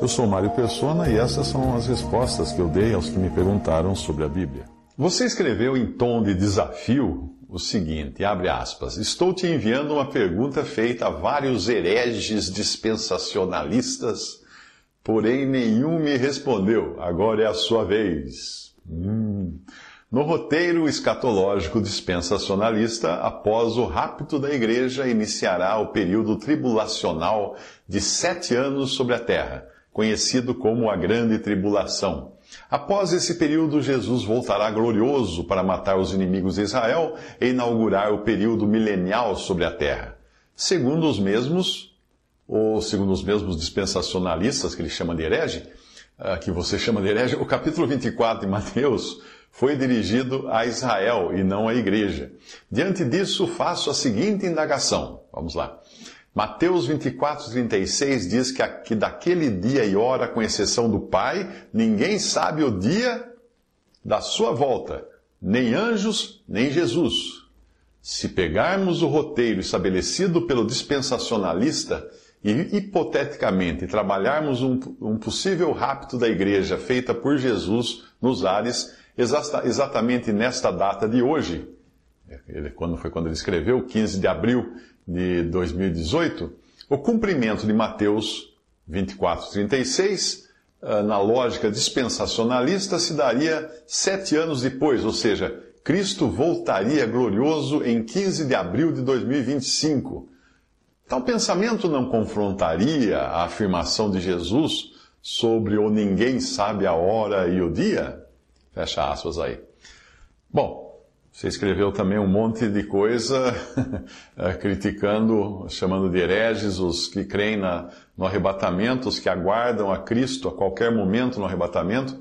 Eu sou Mário Persona e essas são as respostas que eu dei aos que me perguntaram sobre a Bíblia. Você escreveu em tom de desafio o seguinte, abre aspas, estou te enviando uma pergunta feita a vários hereges dispensacionalistas, porém nenhum me respondeu. Agora é a sua vez. Hum. No roteiro escatológico dispensacionalista, após o rapto da igreja, iniciará o período tribulacional de sete anos sobre a terra, conhecido como a Grande Tribulação. Após esse período, Jesus voltará glorioso para matar os inimigos de Israel e inaugurar o período milenial sobre a terra. Segundo os mesmos, ou segundo os mesmos dispensacionalistas, que ele chama de herege, ah, que você chama de herege, o capítulo 24 de Mateus foi dirigido a Israel e não à igreja. Diante disso, faço a seguinte indagação. Vamos lá. Mateus 24, 36 diz que, que daquele dia e hora, com exceção do Pai, ninguém sabe o dia da sua volta, nem anjos, nem Jesus. Se pegarmos o roteiro estabelecido pelo dispensacionalista e, hipoteticamente, trabalharmos um, um possível rapto da igreja feita por Jesus nos ares, exatamente nesta data de hoje, quando foi quando ele escreveu, 15 de abril de 2018, o cumprimento de Mateus 24, 36, ah, na lógica dispensacionalista, se daria sete anos depois, ou seja, Cristo voltaria glorioso em 15 de abril de 2025. Tal pensamento não confrontaria a afirmação de Jesus sobre o ninguém sabe a hora e o dia? Fecha aspas aí. Bom, você escreveu também um monte de coisa eh, criticando, chamando de hereges os que creem na, no arrebatamento, os que aguardam a Cristo a qualquer momento no arrebatamento.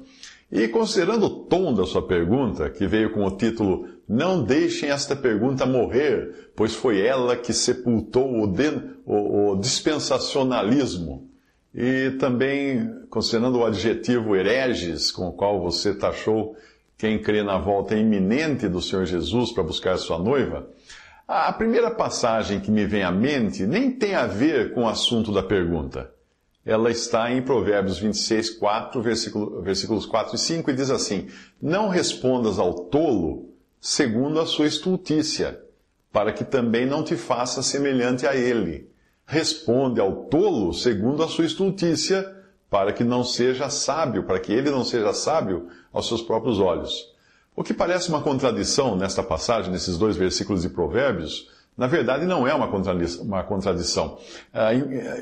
E considerando o tom da sua pergunta, que veio com o título Não deixem esta pergunta morrer, pois foi ela que sepultou o, de, o, o dispensacionalismo e também, considerando o adjetivo hereges, com o qual você taxou quem crê na volta iminente do Senhor Jesus para buscar sua noiva, a primeira passagem que me vem à mente nem tem a ver com o assunto da pergunta. Ela está em Provérbios 26, 4, versículo, versículos 4 e 5, e diz assim: Não respondas ao tolo segundo a sua estultícia, para que também não te faça semelhante a ele responde ao tolo segundo a sua estultícia, para que não seja sábio, para que ele não seja sábio aos seus próprios olhos. O que parece uma contradição nesta passagem, nesses dois versículos de Provérbios, na verdade não é uma contradição. Uma contradição. Ah,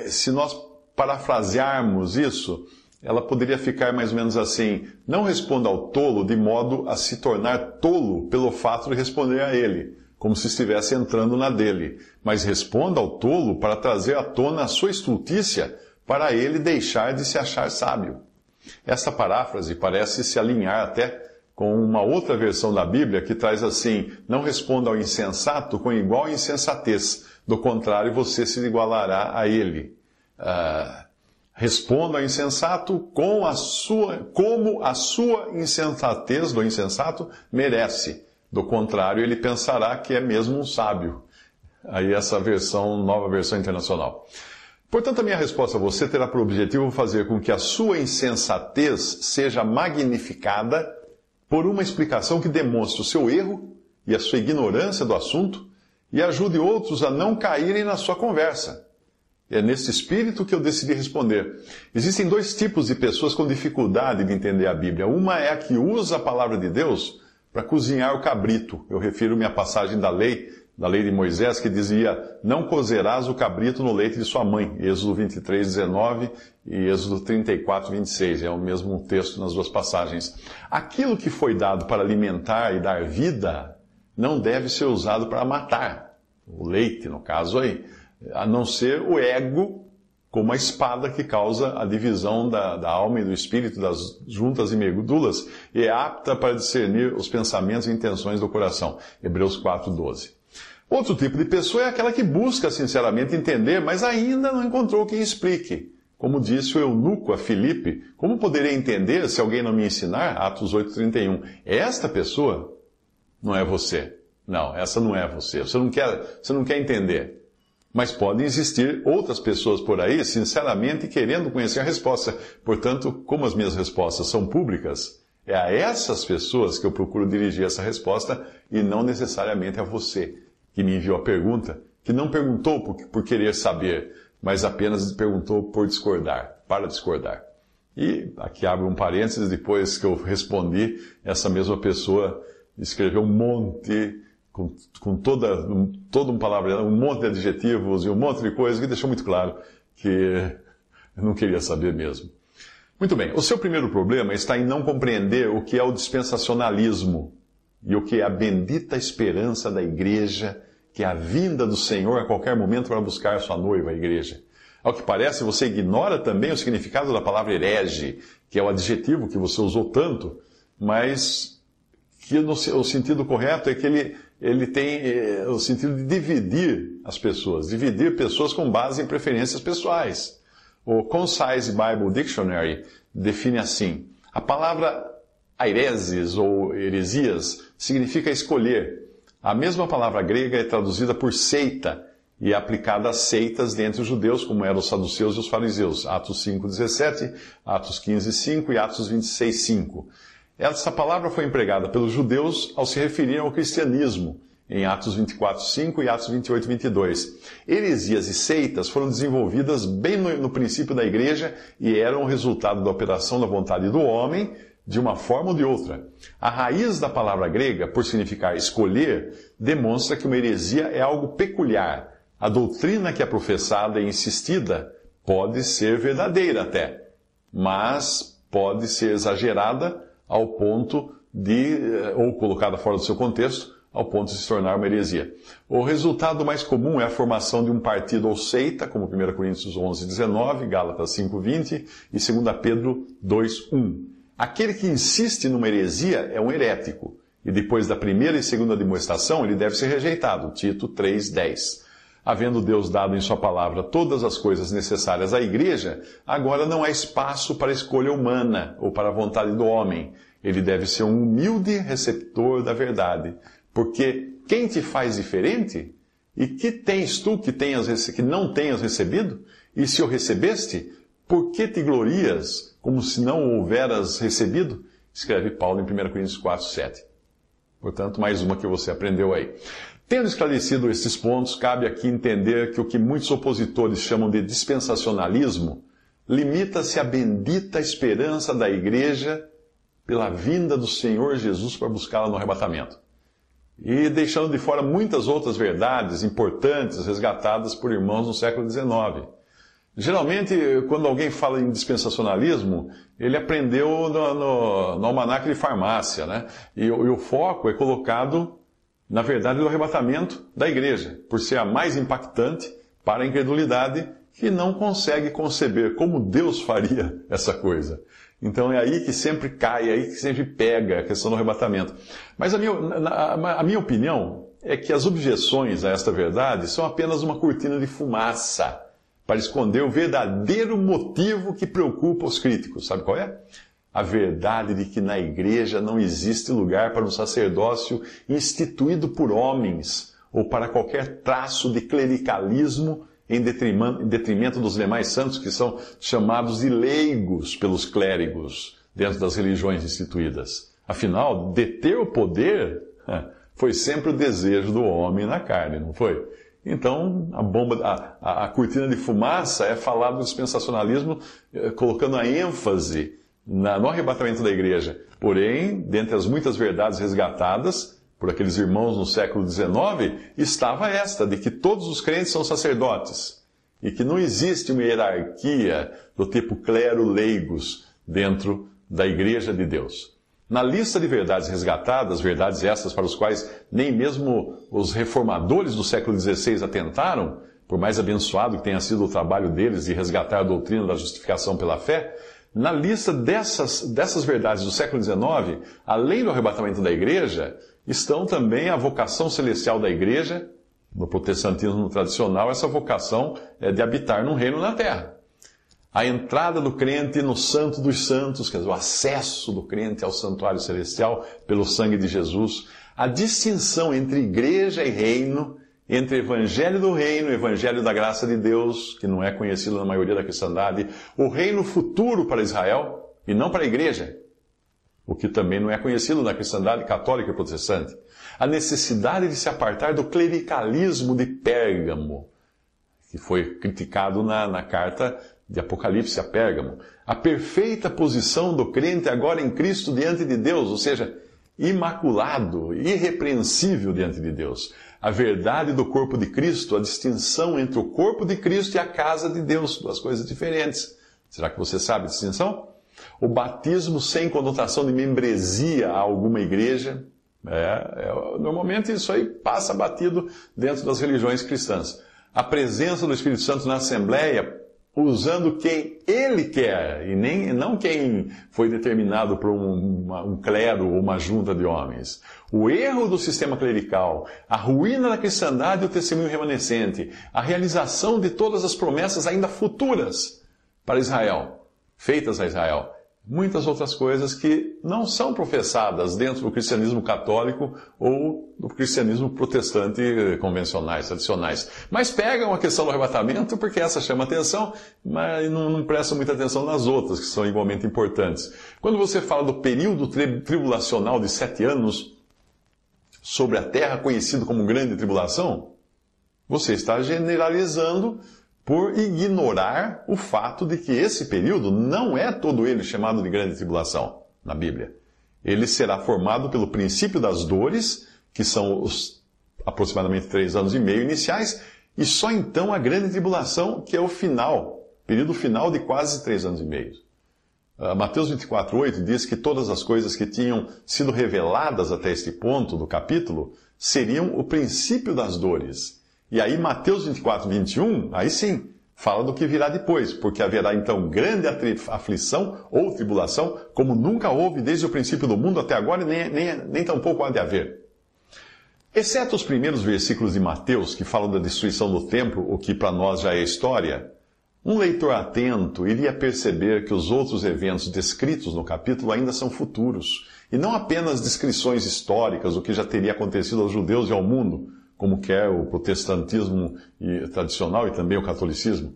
se nós parafrasearmos isso, ela poderia ficar mais ou menos assim: não responda ao tolo de modo a se tornar tolo pelo fato de responder a ele como se estivesse entrando na dele, mas responda ao tolo para trazer à tona a sua estultícia, para ele deixar de se achar sábio. Esta paráfrase parece se alinhar até com uma outra versão da Bíblia que traz assim: Não responda ao insensato com igual insensatez, do contrário você se igualará a ele. Uh, responda ao insensato com a sua, como a sua insensatez do insensato merece do contrário, ele pensará que é mesmo um sábio. Aí essa versão, nova versão internacional. Portanto, a minha resposta a você terá por objetivo fazer com que a sua insensatez seja magnificada por uma explicação que demonstre o seu erro e a sua ignorância do assunto e ajude outros a não caírem na sua conversa. É nesse espírito que eu decidi responder. Existem dois tipos de pessoas com dificuldade de entender a Bíblia. Uma é a que usa a palavra de Deus para cozinhar o cabrito. Eu refiro-me à passagem da lei, da lei de Moisés, que dizia: Não cozerás o cabrito no leite de sua mãe. Êxodo 23, 19 e Êxodo 34, 26. É o mesmo texto nas duas passagens. Aquilo que foi dado para alimentar e dar vida não deve ser usado para matar. O leite, no caso aí. a não ser o ego como a espada que causa a divisão da, da, alma e do espírito, das juntas e medulas, e é apta para discernir os pensamentos e intenções do coração. Hebreus 4,12. Outro tipo de pessoa é aquela que busca sinceramente entender, mas ainda não encontrou quem explique. Como disse o eunuco a Filipe, como poderei entender se alguém não me ensinar? Atos 8,31. Esta pessoa não é você. Não, essa não é você. Você não quer, você não quer entender. Mas podem existir outras pessoas por aí, sinceramente, querendo conhecer a resposta. Portanto, como as minhas respostas são públicas, é a essas pessoas que eu procuro dirigir essa resposta e não necessariamente a você, que me enviou a pergunta, que não perguntou por, por querer saber, mas apenas perguntou por discordar, para discordar. E aqui abre um parênteses, depois que eu respondi, essa mesma pessoa escreveu um monte com, com toda, todo um palavra, um monte de adjetivos e um monte de coisas que deixou muito claro que eu não queria saber mesmo. Muito bem, o seu primeiro problema está em não compreender o que é o dispensacionalismo e o que é a bendita esperança da igreja, que é a vinda do Senhor a qualquer momento para buscar a sua noiva, a igreja. Ao que parece, você ignora também o significado da palavra herege, que é o adjetivo que você usou tanto, mas que no, o sentido correto é que ele ele tem eh, o sentido de dividir as pessoas, dividir pessoas com base em preferências pessoais. O Concise Bible Dictionary define assim: a palavra aireses ou heresias significa escolher. A mesma palavra grega é traduzida por seita e é aplicada a seitas dentre os judeus, como eram os saduceus e os fariseus. Atos 5:17, Atos 15:5 e Atos 26:5. Essa palavra foi empregada pelos judeus ao se referirem ao cristianismo, em Atos 24, 5 e Atos 28, 22. Heresias e seitas foram desenvolvidas bem no, no princípio da igreja e eram o resultado da operação da vontade do homem, de uma forma ou de outra. A raiz da palavra grega, por significar escolher, demonstra que uma heresia é algo peculiar. A doutrina que é professada e insistida pode ser verdadeira até, mas pode ser exagerada ao ponto de, eh, ou colocada fora do seu contexto, ao ponto de se tornar uma heresia. O resultado mais comum é a formação de um partido ou seita, como 1 Coríntios 11, 19, Gálatas 5, 20 e 2 Pedro 2, 1. Aquele que insiste numa heresia é um herético, e depois da primeira e segunda demonstração ele deve ser rejeitado, Tito 3, 10. Havendo Deus dado em Sua palavra todas as coisas necessárias à igreja, agora não há espaço para escolha humana ou para a vontade do homem. Ele deve ser um humilde receptor da verdade. Porque quem te faz diferente? E que tens tu que, tenhas, que não tenhas recebido? E se o recebeste, por que te glorias como se não o houveras recebido? Escreve Paulo em 1 Coríntios 4, 7. Portanto, mais uma que você aprendeu aí. Tendo esclarecido esses pontos, cabe aqui entender que o que muitos opositores chamam de dispensacionalismo limita-se à bendita esperança da igreja pela vinda do Senhor Jesus para buscá-la no arrebatamento. E deixando de fora muitas outras verdades importantes resgatadas por irmãos no século XIX. Geralmente, quando alguém fala em dispensacionalismo, ele aprendeu no, no, no almanac de farmácia, né? E, e o foco é colocado na verdade, do arrebatamento da igreja, por ser a mais impactante para a incredulidade que não consegue conceber como Deus faria essa coisa. Então é aí que sempre cai, é aí que sempre pega a questão do arrebatamento. Mas a minha, a minha opinião é que as objeções a esta verdade são apenas uma cortina de fumaça para esconder o verdadeiro motivo que preocupa os críticos. Sabe qual é? a verdade de que na igreja não existe lugar para um sacerdócio instituído por homens ou para qualquer traço de clericalismo em detrimento dos demais santos que são chamados de leigos pelos clérigos dentro das religiões instituídas. Afinal, deter o poder foi sempre o desejo do homem na carne, não foi? Então, a bomba, a, a, a cortina de fumaça é falar do dispensacionalismo eh, colocando a ênfase na, no arrebatamento da igreja. Porém, dentre as muitas verdades resgatadas por aqueles irmãos no século XIX, estava esta, de que todos os crentes são sacerdotes e que não existe uma hierarquia do tipo clero-leigos dentro da igreja de Deus. Na lista de verdades resgatadas, verdades essas para os quais nem mesmo os reformadores do século XVI atentaram, por mais abençoado que tenha sido o trabalho deles de resgatar a doutrina da justificação pela fé, na lista dessas, dessas verdades do século XIX, além do arrebatamento da igreja, estão também a vocação celestial da igreja, no protestantismo tradicional, essa vocação é de habitar num reino na terra. A entrada do crente no Santo dos Santos, quer dizer, o acesso do crente ao santuário celestial pelo sangue de Jesus, a distinção entre igreja e reino, entre evangelho do reino evangelho da graça de Deus, que não é conhecido na maioria da cristandade, o reino futuro para Israel e não para a igreja, o que também não é conhecido na cristandade católica e protestante. A necessidade de se apartar do clericalismo de Pérgamo, que foi criticado na, na carta de Apocalipse a Pérgamo. A perfeita posição do crente agora em Cristo diante de Deus, ou seja, imaculado, irrepreensível diante de Deus. A verdade do corpo de Cristo, a distinção entre o corpo de Cristo e a casa de Deus, duas coisas diferentes. Será que você sabe a distinção? O batismo sem conotação de membresia a alguma igreja. É, é, normalmente isso aí passa batido dentro das religiões cristãs. A presença do Espírito Santo na Assembleia usando quem ele quer e nem, não quem foi determinado por um, uma, um clero ou uma junta de homens. O erro do sistema clerical, a ruína da cristandade e o testemunho remanescente, a realização de todas as promessas ainda futuras para Israel, feitas a Israel, muitas outras coisas que não são professadas dentro do cristianismo católico ou do cristianismo protestante convencionais, tradicionais. Mas pegam a questão do arrebatamento porque essa chama atenção, mas não, não prestam muita atenção nas outras, que são igualmente importantes. Quando você fala do período tribulacional de sete anos sobre a terra, conhecido como grande tribulação, você está generalizando por ignorar o fato de que esse período não é todo ele chamado de grande tribulação na Bíblia. Ele será formado pelo princípio das dores, que são os aproximadamente três anos e meio iniciais, e só então a grande tribulação, que é o final, período final de quase três anos e meio. Uh, Mateus 24,8 diz que todas as coisas que tinham sido reveladas até este ponto do capítulo seriam o princípio das dores e aí, Mateus 24, 21, aí sim, fala do que virá depois, porque haverá então grande aflição ou tribulação, como nunca houve desde o princípio do mundo até agora, nem, nem, nem tampouco há de haver. Exceto os primeiros versículos de Mateus, que falam da destruição do templo, o que para nós já é história, um leitor atento iria perceber que os outros eventos descritos no capítulo ainda são futuros, e não apenas descrições históricas do que já teria acontecido aos judeus e ao mundo, como quer o protestantismo tradicional e também o catolicismo.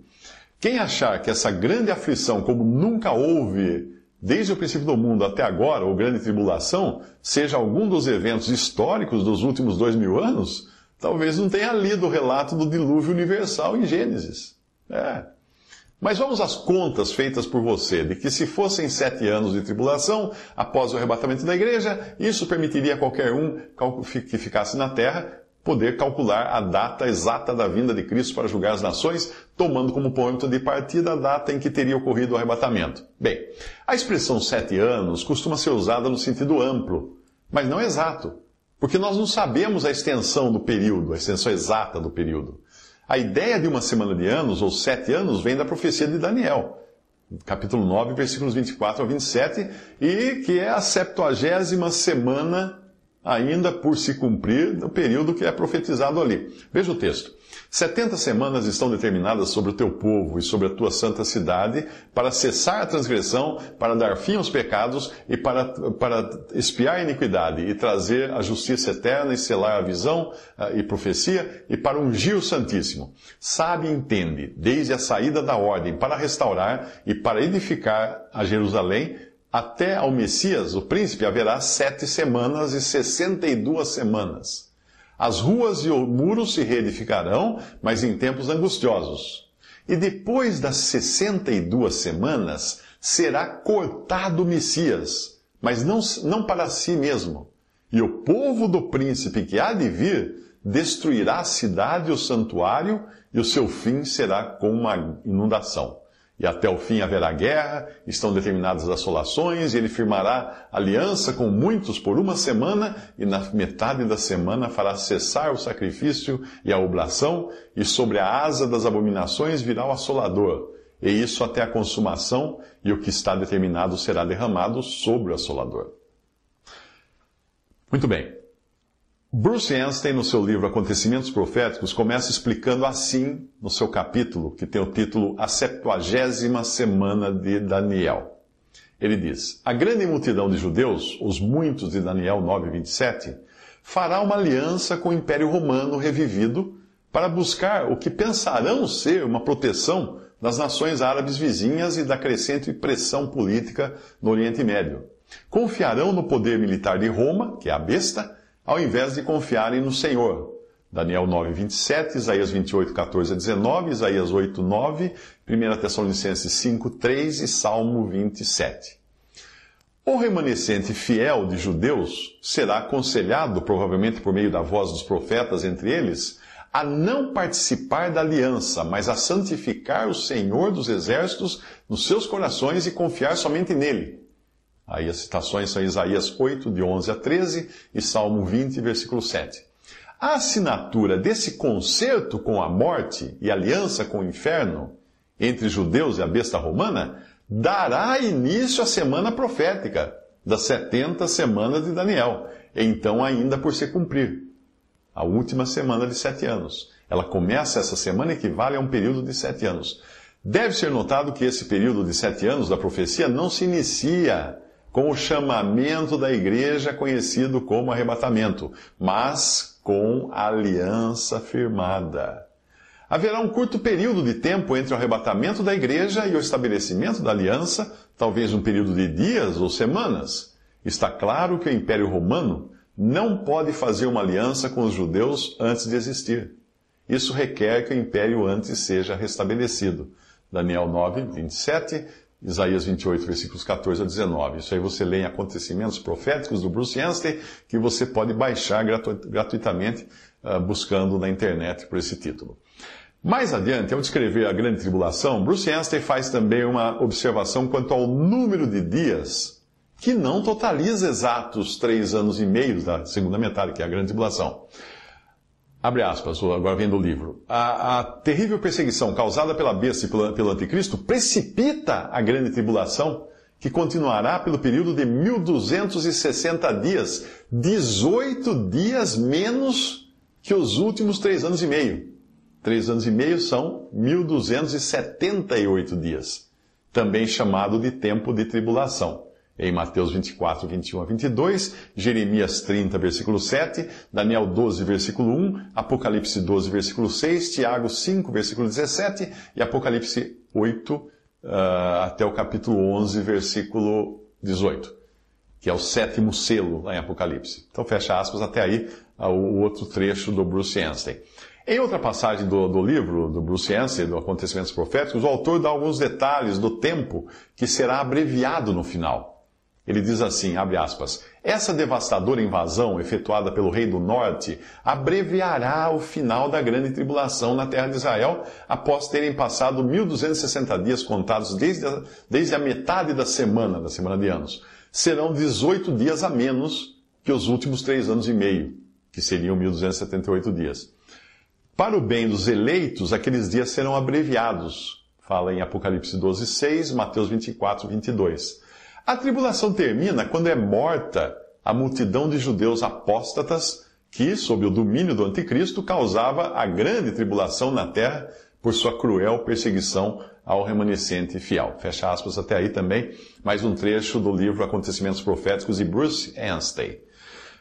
Quem achar que essa grande aflição, como nunca houve desde o princípio do mundo até agora, ou grande tribulação, seja algum dos eventos históricos dos últimos dois mil anos, talvez não tenha lido o relato do dilúvio universal em Gênesis. É. Mas vamos às contas feitas por você, de que se fossem sete anos de tribulação, após o arrebatamento da igreja, isso permitiria a qualquer um que ficasse na terra poder calcular a data exata da vinda de Cristo para julgar as nações, tomando como ponto de partida a data em que teria ocorrido o arrebatamento. Bem, a expressão sete anos costuma ser usada no sentido amplo, mas não exato, porque nós não sabemos a extensão do período, a extensão exata do período. A ideia de uma semana de anos, ou sete anos, vem da profecia de Daniel, capítulo 9, versículos 24 a 27, e que é a septuagésima semana ainda por se cumprir no período que é profetizado ali. Veja o texto. Setenta semanas estão determinadas sobre o teu povo e sobre a tua santa cidade para cessar a transgressão, para dar fim aos pecados e para, para espiar a iniquidade e trazer a justiça eterna e selar a visão e profecia e para ungir o Santíssimo. Sabe e entende, desde a saída da ordem para restaurar e para edificar a Jerusalém, até ao Messias, o príncipe, haverá sete semanas e sessenta e duas semanas. As ruas e os muros se reedificarão, mas em tempos angustiosos. E depois das sessenta e duas semanas, será cortado o Messias, mas não, não para si mesmo. E o povo do príncipe que há de vir destruirá a cidade e o santuário, e o seu fim será com uma inundação. E até o fim haverá guerra, estão determinadas assolações, e ele firmará aliança com muitos por uma semana, e na metade da semana fará cessar o sacrifício e a oblação, e sobre a asa das abominações virá o assolador, e isso até a consumação, e o que está determinado será derramado sobre o assolador. Muito bem. Bruce Anstey, no seu livro Acontecimentos Proféticos, começa explicando assim, no seu capítulo, que tem o título A Septuagésima Semana de Daniel. Ele diz: A grande multidão de judeus, os muitos de Daniel 9:27, fará uma aliança com o Império Romano revivido para buscar o que pensarão ser uma proteção das nações árabes vizinhas e da crescente pressão política no Oriente Médio. Confiarão no poder militar de Roma, que é a besta, ao invés de confiarem no Senhor. Daniel 9, 27, Isaías 28, 14 a 19, Isaías 8, 9, 1 Tessalonicenses 5, 3 e Salmo 27. O remanescente fiel de judeus será aconselhado, provavelmente por meio da voz dos profetas entre eles, a não participar da aliança, mas a santificar o Senhor dos exércitos nos seus corações e confiar somente nele. Aí as citações são Isaías 8, de 11 a 13 e Salmo 20, versículo 7. A assinatura desse concerto com a morte e aliança com o inferno entre judeus e a besta romana dará início à semana profética das 70 semanas de Daniel, então ainda por se cumprir. A última semana de sete anos. Ela começa essa semana equivale a um período de sete anos. Deve ser notado que esse período de sete anos da profecia não se inicia com o chamamento da igreja conhecido como arrebatamento, mas com aliança firmada. Haverá um curto período de tempo entre o arrebatamento da igreja e o estabelecimento da aliança, talvez um período de dias ou semanas. Está claro que o Império Romano não pode fazer uma aliança com os judeus antes de existir. Isso requer que o império antes seja restabelecido. Daniel 9, 27, Isaías 28, versículos 14 a 19. Isso aí você lê em Acontecimentos Proféticos do Bruce Anstey, que você pode baixar gratu gratuitamente uh, buscando na internet por esse título. Mais adiante, ao descrever a grande tribulação, Bruce Anstey faz também uma observação quanto ao número de dias que não totaliza exatos três anos e meio da segunda metade, que é a grande tribulação. Abre aspas, agora vem do livro. A, a, terrível perseguição causada pela besta e pelo, pelo anticristo precipita a grande tribulação, que continuará pelo período de 1260 dias, 18 dias menos que os últimos três anos e meio. Três anos e meio são 1278 dias, também chamado de tempo de tribulação em Mateus 24, 21 a 22, Jeremias 30, versículo 7, Daniel 12, versículo 1, Apocalipse 12, versículo 6, Tiago 5, versículo 17 e Apocalipse 8 uh, ah, até o capítulo 11, versículo 18, que é o sétimo selo lá em Apocalipse. Então fecha aspas até aí uh, o outro trecho do Bruce Anstey. Em outra passagem do, do, livro do Bruce Anstey, do Acontecimentos Proféticos, o autor dá alguns detalhes do tempo que será abreviado no final. Ele diz assim, abre aspas, essa devastadora invasão efetuada pelo rei do norte abreviará o final da grande tribulação na terra de Israel após terem passado 1260 dias contados desde a, desde a metade da semana, da semana de anos. Serão 18 dias a menos que os últimos três anos e meio, que seriam 1278 dias. Para o bem dos eleitos, aqueles dias serão abreviados. Fala em Apocalipse 12, 6, Mateus 24, 22. A tribulação termina quando é morta a multidão de judeus apóstatas que, sob o domínio do anticristo, causava a grande tribulação na terra por sua cruel perseguição ao remanescente fiel. Fecha aspas até aí também, mais um trecho do livro Acontecimentos Proféticos de Bruce Anstey.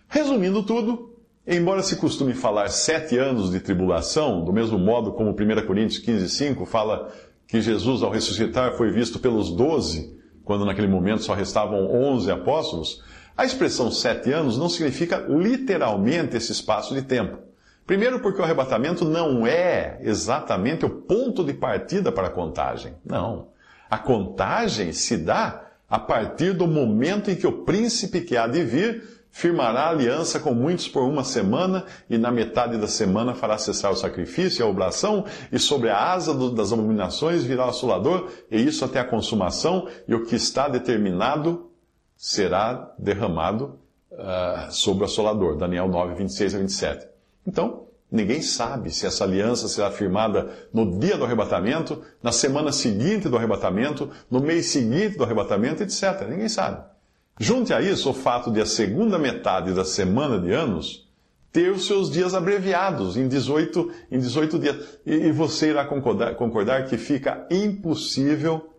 Resumindo tudo, embora se costume falar sete anos de tribulação, do mesmo modo como 1 Coríntios 15, 5 fala que Jesus, ao ressuscitar, foi visto pelos doze, quando naquele momento só restavam 11 apóstolos, a expressão sete anos não significa literalmente esse espaço de tempo. Primeiro, porque o arrebatamento não é exatamente o ponto de partida para a contagem. Não. A contagem se dá a partir do momento em que o príncipe que há de vir firmará aliança com muitos por uma semana, e na metade da semana fará cessar o sacrifício e a oblação, e sobre a asa do, das abominações virá o assolador, e isso até a consumação, e o que está determinado será derramado uh, sobre o assolador. Daniel 9, 26 a 27. Então, ninguém sabe se essa aliança será firmada no dia do arrebatamento, na semana seguinte do arrebatamento, no mês seguinte do arrebatamento, etc. Ninguém sabe. Junte a isso o fato de a segunda metade da semana de anos ter os seus dias abreviados em 18, em 18 dias. E, você irá concordar, concordar que fica impossível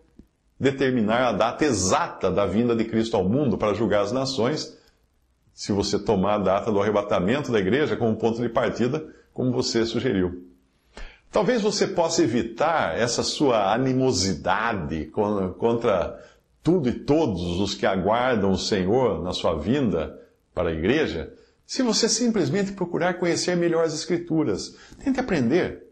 determinar a data exata da vinda de Cristo ao mundo para julgar as nações, se você tomar a data do arrebatamento da igreja como ponto de partida, como você sugeriu. Talvez você possa evitar essa sua animosidade contra tudo e todos os que aguardam o Senhor na sua vinda para a igreja, se você simplesmente procurar conhecer melhor as Escrituras. Tente aprender.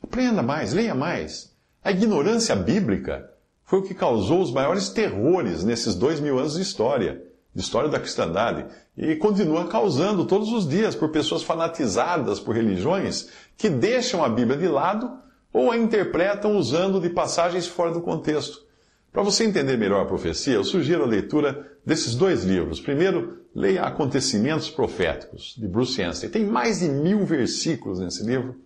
Aprenda mais, leia mais. A ignorância bíblica foi o que causou os maiores terrores nesses dois mil anos de história, de história da cristandade, e continua causando todos os dias por pessoas fanatizadas por religiões que deixam a Bíblia de lado ou a interpretam usando de passagens fora do contexto. Para você entender melhor a profecia, eu sugiro a leitura desses dois livros. Primeiro, leia Acontecimentos Proféticos, de Bruce Anstey. Tem mais de mil versículos nesse livro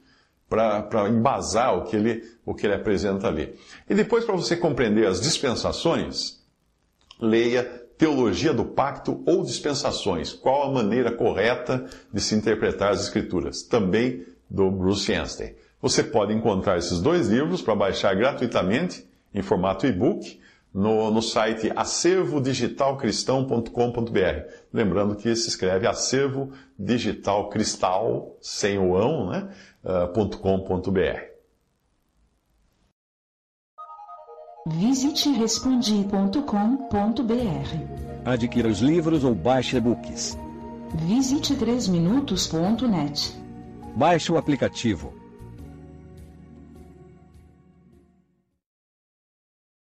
para embasar o que, ele, o que ele apresenta ali. E depois, para você compreender as dispensações, leia Teologia do Pacto ou Dispensações. Qual a maneira correta de se interpretar as Escrituras? Também do Bruce Anstey. Você pode encontrar esses dois livros para baixar gratuitamente em formato e-book no, no site acervodigitalcristão.com.br. Lembrando que se escreve acervo digital cristal, sem o ão, né? Uh, .com.br. Visite respondi.com.br. Adquira os livros ou baixe e-books. Visite 3minutos.net. Baixe o aplicativo